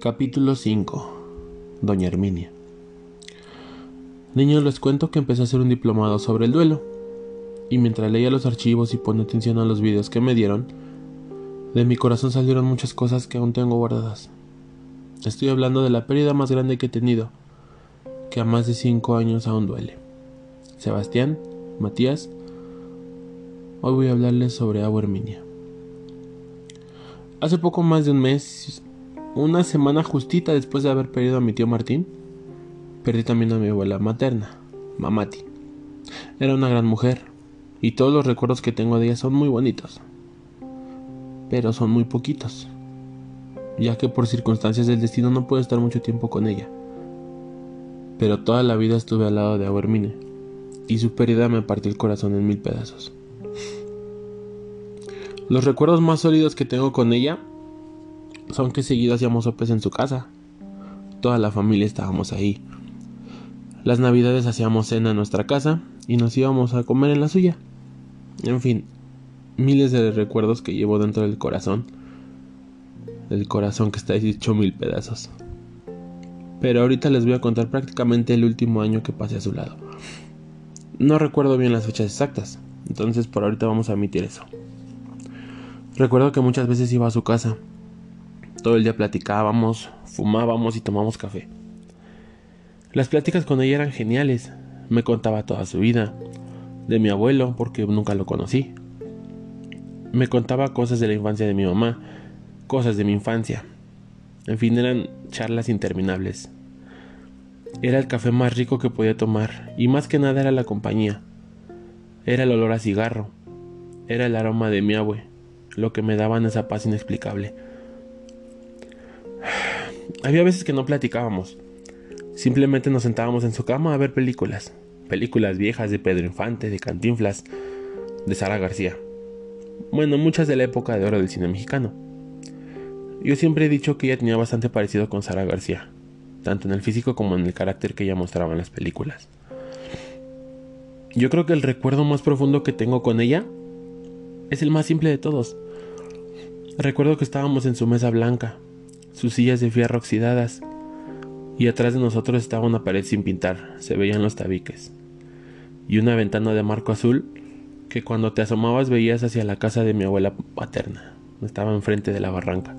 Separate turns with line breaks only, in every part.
Capítulo 5 Doña Herminia Niños, les cuento que empecé a hacer un diplomado sobre el duelo. Y mientras leía los archivos y ponía atención a los videos que me dieron, de mi corazón salieron muchas cosas que aún tengo guardadas. Estoy hablando de la pérdida más grande que he tenido, que a más de 5 años aún duele. Sebastián, Matías, hoy voy a hablarles sobre Agua Herminia. Hace poco más de un mes una semana justita después de haber perdido a mi tío Martín, perdí también a mi abuela materna, Mamati. Era una gran mujer, y todos los recuerdos que tengo de ella son muy bonitos. Pero son muy poquitos, ya que por circunstancias del destino no puedo estar mucho tiempo con ella. Pero toda la vida estuve al lado de Hermine, y su pérdida me partió el corazón en mil pedazos. Los recuerdos más sólidos que tengo con ella son que seguido hacíamos sopes en su casa. Toda la familia estábamos ahí. Las navidades hacíamos cena en nuestra casa y nos íbamos a comer en la suya. En fin, miles de recuerdos que llevo dentro del corazón. El corazón que está hecho mil pedazos. Pero ahorita les voy a contar prácticamente el último año que pasé a su lado. No recuerdo bien las fechas exactas, entonces por ahorita vamos a omitir eso. Recuerdo que muchas veces iba a su casa todo el día platicábamos, fumábamos y tomábamos café. Las pláticas con ella eran geniales. Me contaba toda su vida, de mi abuelo, porque nunca lo conocí. Me contaba cosas de la infancia de mi mamá, cosas de mi infancia. En fin, eran charlas interminables. Era el café más rico que podía tomar, y más que nada era la compañía. Era el olor a cigarro, era el aroma de mi abue, lo que me daban esa paz inexplicable. Había veces que no platicábamos. Simplemente nos sentábamos en su cama a ver películas. Películas viejas de Pedro Infante, de Cantinflas, de Sara García. Bueno, muchas de la época de oro del cine mexicano. Yo siempre he dicho que ella tenía bastante parecido con Sara García, tanto en el físico como en el carácter que ella mostraba en las películas. Yo creo que el recuerdo más profundo que tengo con ella es el más simple de todos. Recuerdo que estábamos en su mesa blanca, sus sillas de fierro oxidadas, y atrás de nosotros estaba una pared sin pintar, se veían los tabiques, y una ventana de marco azul que cuando te asomabas veías hacia la casa de mi abuela paterna, estaba enfrente de la barranca.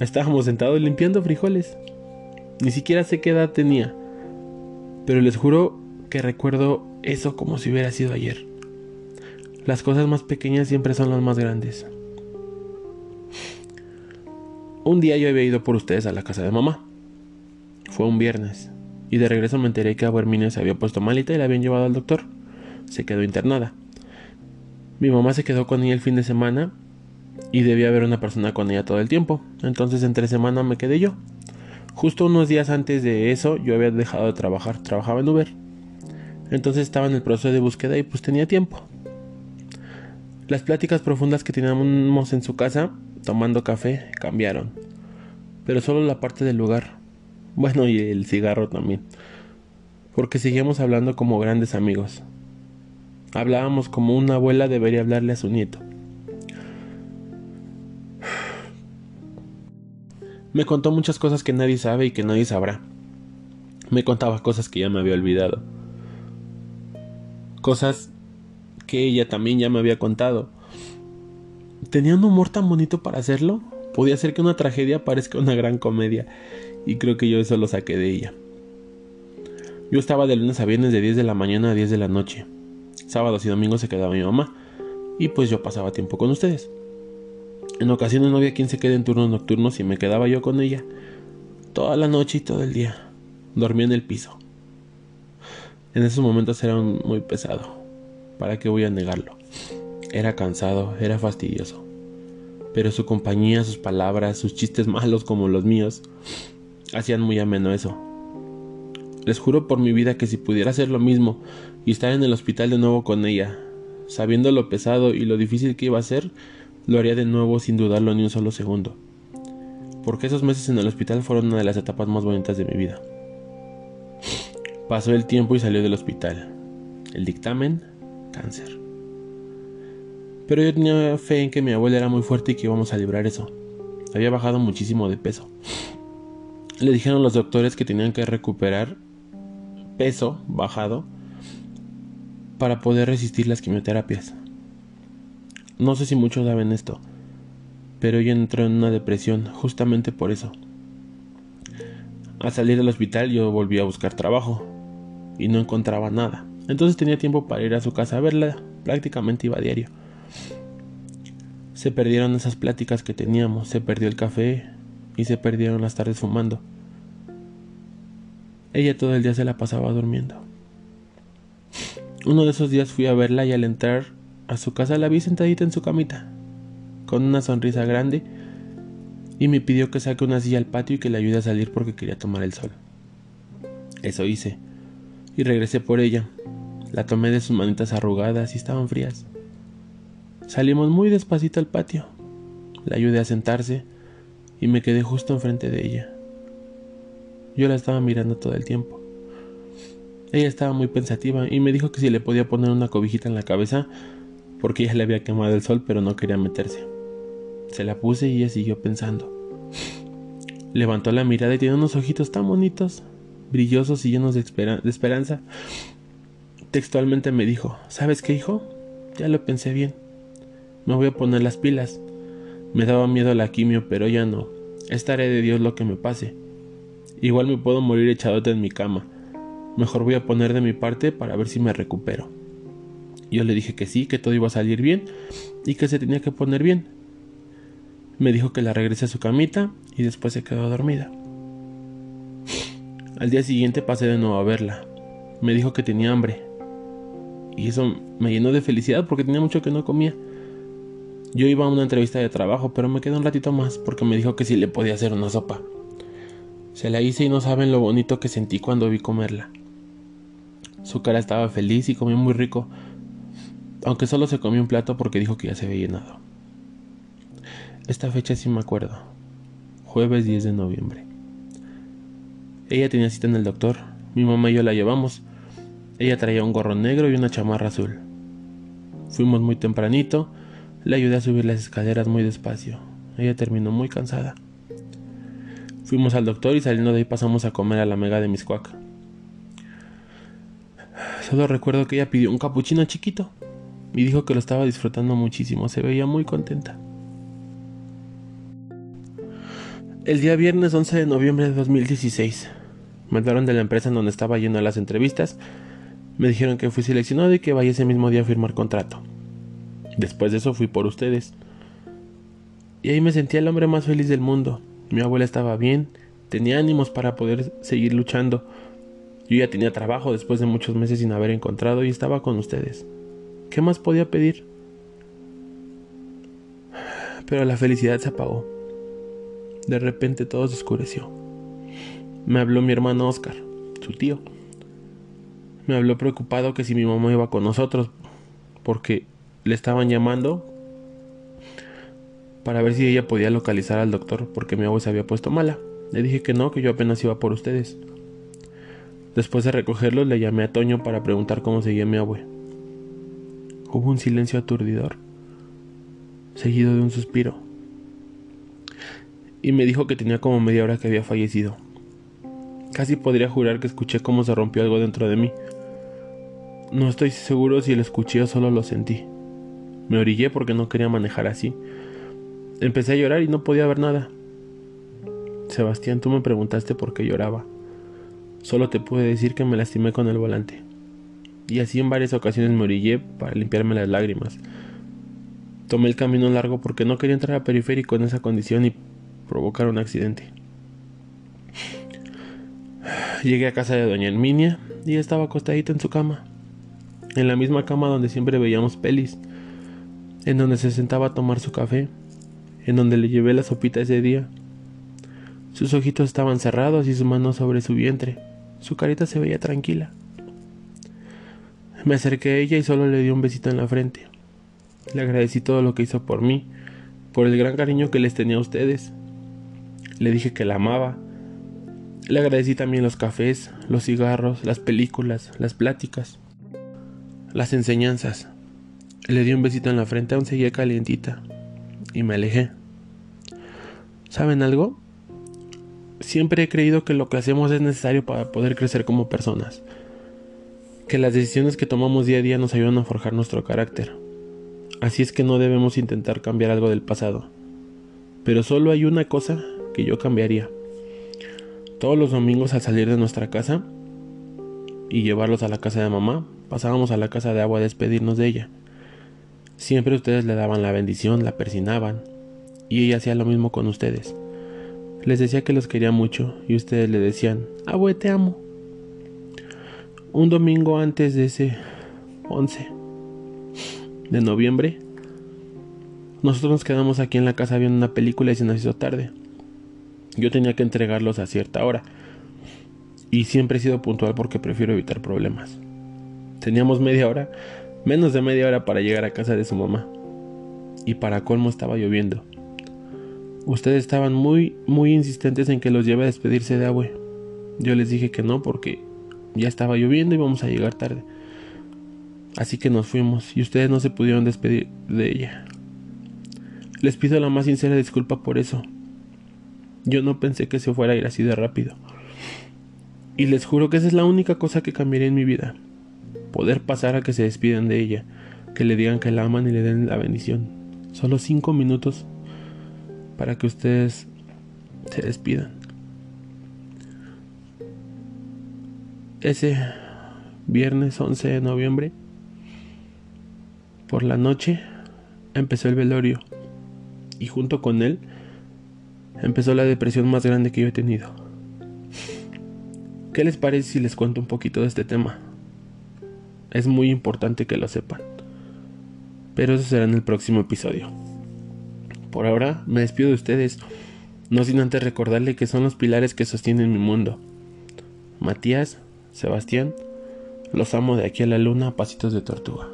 Estábamos sentados limpiando frijoles. Ni siquiera sé qué edad tenía, pero les juro que recuerdo eso como si hubiera sido ayer. Las cosas más pequeñas siempre son las más grandes. Un día yo había ido por ustedes a la casa de mamá. Fue un viernes. Y de regreso me enteré que Herminia se había puesto malita y la habían llevado al doctor. Se quedó internada. Mi mamá se quedó con ella el fin de semana y debía haber una persona con ella todo el tiempo. Entonces entre semana me quedé yo. Justo unos días antes de eso yo había dejado de trabajar, trabajaba en Uber. Entonces estaba en el proceso de búsqueda y pues tenía tiempo. Las pláticas profundas que teníamos en su casa tomando café cambiaron, pero solo la parte del lugar. Bueno, y el cigarro también, porque seguíamos hablando como grandes amigos. Hablábamos como una abuela debería hablarle a su nieto. Me contó muchas cosas que nadie sabe y que nadie sabrá. Me contaba cosas que ya me había olvidado. Cosas que ella también ya me había contado tenía un humor tan bonito para hacerlo. Podía hacer que una tragedia parezca una gran comedia. Y creo que yo eso lo saqué de ella. Yo estaba de lunes a viernes de 10 de la mañana a 10 de la noche. Sábados y domingos se quedaba mi mamá. Y pues yo pasaba tiempo con ustedes. En ocasiones no había quien se quede en turnos nocturnos y me quedaba yo con ella. Toda la noche y todo el día. Dormía en el piso. En esos momentos era muy pesado. ¿Para qué voy a negarlo? Era cansado, era fastidioso. Pero su compañía, sus palabras, sus chistes malos como los míos, hacían muy ameno eso. Les juro por mi vida que si pudiera hacer lo mismo y estar en el hospital de nuevo con ella, sabiendo lo pesado y lo difícil que iba a ser, lo haría de nuevo sin dudarlo ni un solo segundo. Porque esos meses en el hospital fueron una de las etapas más bonitas de mi vida. Pasó el tiempo y salió del hospital. El dictamen, cáncer. Pero yo tenía fe en que mi abuela era muy fuerte y que íbamos a librar eso. Había bajado muchísimo de peso. Le dijeron los doctores que tenían que recuperar peso bajado para poder resistir las quimioterapias. No sé si muchos saben esto, pero ella entró en una depresión justamente por eso. Al salir del hospital yo volví a buscar trabajo y no encontraba nada. Entonces tenía tiempo para ir a su casa a verla, prácticamente iba a diario. Se perdieron esas pláticas que teníamos, se perdió el café y se perdieron las tardes fumando. Ella todo el día se la pasaba durmiendo. Uno de esos días fui a verla y al entrar a su casa la vi sentadita en su camita, con una sonrisa grande, y me pidió que saque una silla al patio y que le ayude a salir porque quería tomar el sol. Eso hice, y regresé por ella. La tomé de sus manitas arrugadas y estaban frías. Salimos muy despacito al patio. La ayudé a sentarse y me quedé justo enfrente de ella. Yo la estaba mirando todo el tiempo. Ella estaba muy pensativa y me dijo que si le podía poner una cobijita en la cabeza porque ella le había quemado el sol pero no quería meterse. Se la puse y ella siguió pensando. Levantó la mirada y tiene unos ojitos tan bonitos, brillosos y llenos de, de esperanza. Textualmente me dijo, ¿sabes qué, hijo? Ya lo pensé bien. Me voy a poner las pilas. Me daba miedo la quimio, pero ya no. Estaré de Dios lo que me pase. Igual me puedo morir echadote en mi cama. Mejor voy a poner de mi parte para ver si me recupero. Yo le dije que sí, que todo iba a salir bien y que se tenía que poner bien. Me dijo que la regrese a su camita y después se quedó dormida. Al día siguiente pasé de nuevo a verla. Me dijo que tenía hambre. Y eso me llenó de felicidad porque tenía mucho que no comía. Yo iba a una entrevista de trabajo, pero me quedé un ratito más porque me dijo que sí le podía hacer una sopa. Se la hice y no saben lo bonito que sentí cuando vi comerla. Su cara estaba feliz y comió muy rico, aunque solo se comió un plato porque dijo que ya se había llenado. Esta fecha sí me acuerdo. Jueves 10 de noviembre. Ella tenía cita en el doctor. Mi mamá y yo la llevamos. Ella traía un gorro negro y una chamarra azul. Fuimos muy tempranito. Le ayudé a subir las escaleras muy despacio. Ella terminó muy cansada. Fuimos al doctor y saliendo de ahí pasamos a comer a la mega de Miscuac. Solo recuerdo que ella pidió un capuchino chiquito y dijo que lo estaba disfrutando muchísimo, se veía muy contenta. El día viernes 11 de noviembre de 2016 me hablaron de la empresa en donde estaba yendo a las entrevistas, me dijeron que fui seleccionado y que vaya ese mismo día a firmar contrato. Después de eso fui por ustedes. Y ahí me sentía el hombre más feliz del mundo. Mi abuela estaba bien, tenía ánimos para poder seguir luchando. Yo ya tenía trabajo después de muchos meses sin haber encontrado y estaba con ustedes. ¿Qué más podía pedir? Pero la felicidad se apagó. De repente todo se oscureció. Me habló mi hermano Oscar, su tío. Me habló preocupado que si mi mamá iba con nosotros, porque le estaban llamando para ver si ella podía localizar al doctor porque mi abuela se había puesto mala. Le dije que no, que yo apenas iba por ustedes. Después de recogerlos le llamé a Toño para preguntar cómo seguía mi abue. Hubo un silencio aturdidor, seguido de un suspiro. Y me dijo que tenía como media hora que había fallecido. Casi podría jurar que escuché cómo se rompió algo dentro de mí. No estoy seguro si lo escuché o solo lo sentí. Me orillé porque no quería manejar así. Empecé a llorar y no podía ver nada. Sebastián, tú me preguntaste por qué lloraba. Solo te pude decir que me lastimé con el volante. Y así en varias ocasiones me orillé para limpiarme las lágrimas. Tomé el camino largo porque no quería entrar a periférico en esa condición y provocar un accidente. Llegué a casa de doña Herminia y estaba acostadita en su cama. En la misma cama donde siempre veíamos pelis. En donde se sentaba a tomar su café en donde le llevé la sopita ese día. Sus ojitos estaban cerrados y su mano sobre su vientre. Su carita se veía tranquila. Me acerqué a ella y solo le di un besito en la frente. Le agradecí todo lo que hizo por mí, por el gran cariño que les tenía a ustedes. Le dije que la amaba. Le agradecí también los cafés, los cigarros, las películas, las pláticas, las enseñanzas. Le di un besito en la frente, aún seguía calientita y me alejé. ¿Saben algo? Siempre he creído que lo que hacemos es necesario para poder crecer como personas. Que las decisiones que tomamos día a día nos ayudan a forjar nuestro carácter. Así es que no debemos intentar cambiar algo del pasado. Pero solo hay una cosa que yo cambiaría. Todos los domingos al salir de nuestra casa y llevarlos a la casa de mamá, pasábamos a la casa de agua a despedirnos de ella. Siempre ustedes le daban la bendición, la persinaban, y ella hacía lo mismo con ustedes. Les decía que los quería mucho y ustedes le decían, abue, te amo. Un domingo antes de ese 11 de noviembre, nosotros nos quedamos aquí en la casa viendo una película y se nos hizo tarde. Yo tenía que entregarlos a cierta hora. Y siempre he sido puntual porque prefiero evitar problemas. Teníamos media hora, menos de media hora para llegar a casa de su mamá. Y para colmo estaba lloviendo. Ustedes estaban muy, muy insistentes en que los lleve a despedirse de Abue. Yo les dije que no porque ya estaba lloviendo y vamos a llegar tarde. Así que nos fuimos y ustedes no se pudieron despedir de ella. Les pido la más sincera disculpa por eso. Yo no pensé que se fuera a ir así de rápido. Y les juro que esa es la única cosa que cambiaría en mi vida. Poder pasar a que se despidan de ella, que le digan que la aman y le den la bendición. Solo cinco minutos para que ustedes se despidan. Ese viernes 11 de noviembre, por la noche, empezó el velorio y junto con él empezó la depresión más grande que yo he tenido. ¿Qué les parece si les cuento un poquito de este tema? Es muy importante que lo sepan. Pero eso será en el próximo episodio. Por ahora me despido de ustedes, no sin antes recordarle que son los pilares que sostienen mi mundo. Matías, Sebastián, los amo de aquí a la luna pasitos de tortuga.